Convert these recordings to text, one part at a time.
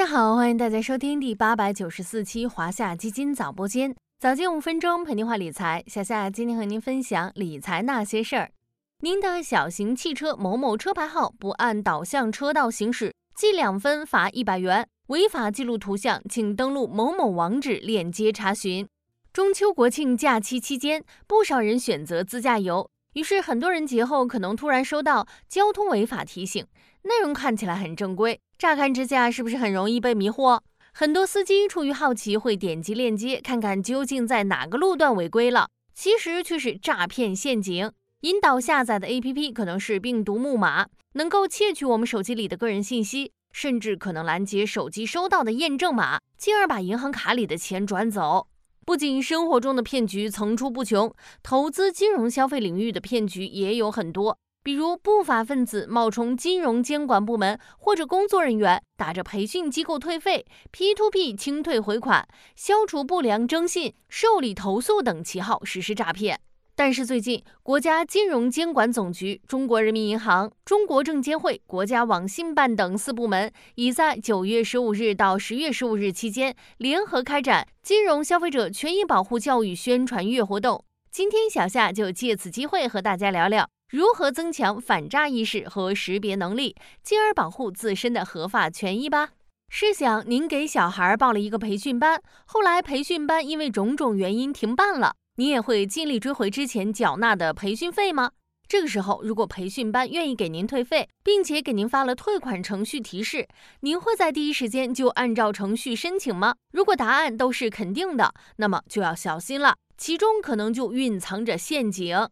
大家好，欢迎大家收听第八百九十四期华夏基金早播间，早间五分钟陪您话理财。小夏今天和您分享理财那些事儿。您的小型汽车某某车牌号不按导向车道行驶，记两分罚一百元。违法记录图像，请登录某某网址链接查询。中秋国庆假期期间，不少人选择自驾游，于是很多人节后可能突然收到交通违法提醒，内容看起来很正规。乍看之下，是不是很容易被迷惑？很多司机出于好奇，会点击链接看看究竟在哪个路段违规了，其实却是诈骗陷阱。引导下载的 APP 可能是病毒木马，能够窃取我们手机里的个人信息，甚至可能拦截手机收到的验证码，进而把银行卡里的钱转走。不仅生活中的骗局层出不穷，投资金融消费领域的骗局也有很多。比如不法分子冒充金融监管部门或者工作人员，打着培训机构退费、P to P 清退回款、消除不良征信、受理投诉等旗号实施诈骗。但是最近，国家金融监管总局、中国人民银行、中国证监会、国家网信办等四部门已在九月十五日到十月十五日期间联合开展金融消费者权益保护教育宣传月活动。今天小夏就借此机会和大家聊聊。如何增强反诈意识和识别能力，进而保护自身的合法权益吧？试想，您给小孩报了一个培训班，后来培训班因为种种原因停办了，你也会尽力追回之前缴纳的培训费吗？这个时候，如果培训班愿意给您退费，并且给您发了退款程序提示，您会在第一时间就按照程序申请吗？如果答案都是肯定的，那么就要小心了，其中可能就蕴藏着陷阱。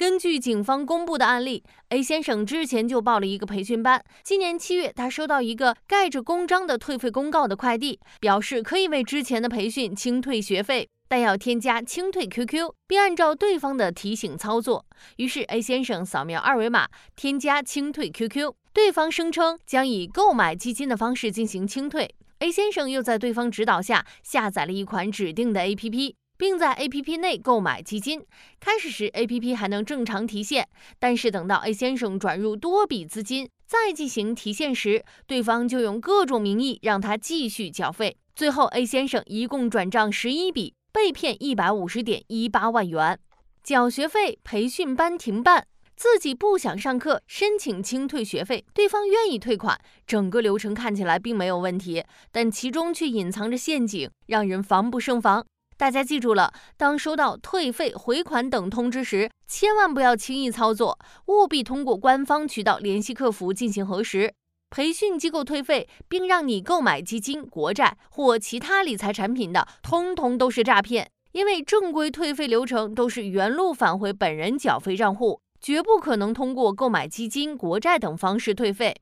根据警方公布的案例，A 先生之前就报了一个培训班。今年七月，他收到一个盖着公章的退费公告的快递，表示可以为之前的培训清退学费，但要添加清退 QQ，并按照对方的提醒操作。于是 A 先生扫描二维码，添加清退 QQ，对方声称将以购买基金的方式进行清退。A 先生又在对方指导下下载了一款指定的 APP。并在 A P P 内购买基金。开始时，A P P 还能正常提现，但是等到 A 先生转入多笔资金再进行提现时，对方就用各种名义让他继续缴费。最后，A 先生一共转账十一笔，被骗一百五十点一八万元。缴学费，培训班停办，自己不想上课，申请清退学费，对方愿意退款，整个流程看起来并没有问题，但其中却隐藏着陷阱，让人防不胜防。大家记住了，当收到退费、回款等通知时，千万不要轻易操作，务必通过官方渠道联系客服进行核实。培训机构退费并让你购买基金、国债或其他理财产品的，通通都是诈骗。因为正规退费流程都是原路返回本人缴费账户，绝不可能通过购买基金、国债等方式退费。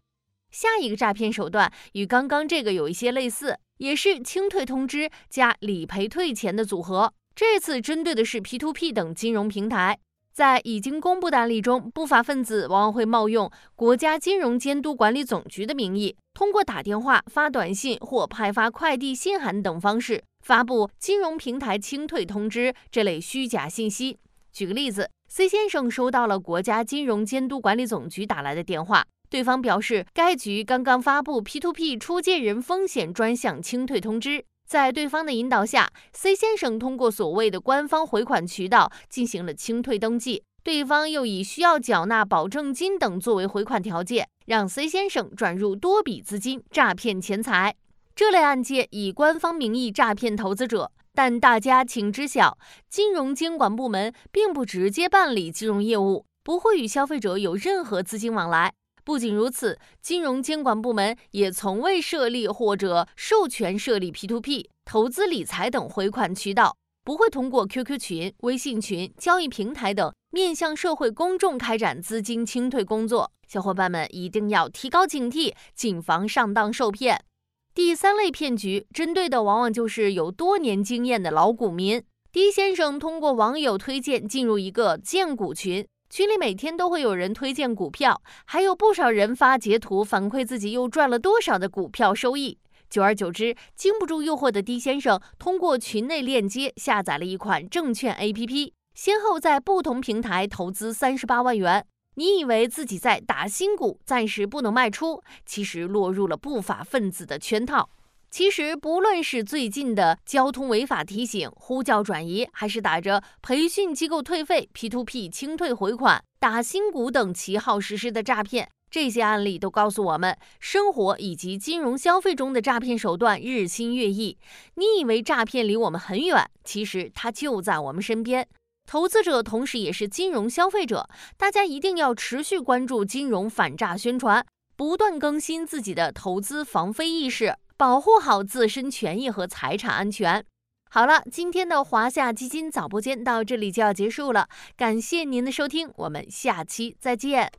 下一个诈骗手段与刚刚这个有一些类似。也是清退通知加理赔退钱的组合，这次针对的是 P2P 等金融平台。在已经公布的案例中，不法分子往往会冒用国家金融监督管理总局的名义，通过打电话、发短信或派发快递信函等方式，发布金融平台清退通知这类虚假信息。举个例子，C 先生收到了国家金融监督管理总局打来的电话。对方表示，该局刚刚发布 P2P 出借人风险专项清退通知。在对方的引导下，C 先生通过所谓的官方回款渠道进行了清退登记。对方又以需要缴纳保证金等作为回款条件，让 C 先生转入多笔资金，诈骗钱财。这类案件以官方名义诈骗投资者，但大家请知晓，金融监管部门并不直接办理金融业务，不会与消费者有任何资金往来。不仅如此，金融监管部门也从未设立或者授权设立 P2P 投资理财等回款渠道，不会通过 QQ 群、微信群、交易平台等面向社会公众开展资金清退工作。小伙伴们一定要提高警惕，谨防上当受骗。第三类骗局针对的往往就是有多年经验的老股民。D 先生通过网友推荐进入一个荐股群。群里每天都会有人推荐股票，还有不少人发截图反馈自己又赚了多少的股票收益。久而久之，经不住诱惑的 D 先生通过群内链接下载了一款证券 APP，先后在不同平台投资三十八万元。你以为自己在打新股，暂时不能卖出，其实落入了不法分子的圈套。其实，不论是最近的交通违法提醒、呼叫转移，还是打着培训机构退费、P2P 清退回款、打新股等旗号实施的诈骗，这些案例都告诉我们，生活以及金融消费中的诈骗手段日新月异。你以为诈骗离我们很远，其实它就在我们身边。投资者同时也是金融消费者，大家一定要持续关注金融反诈宣传，不断更新自己的投资防非意识。保护好自身权益和财产安全。好了，今天的华夏基金早播间到这里就要结束了，感谢您的收听，我们下期再见。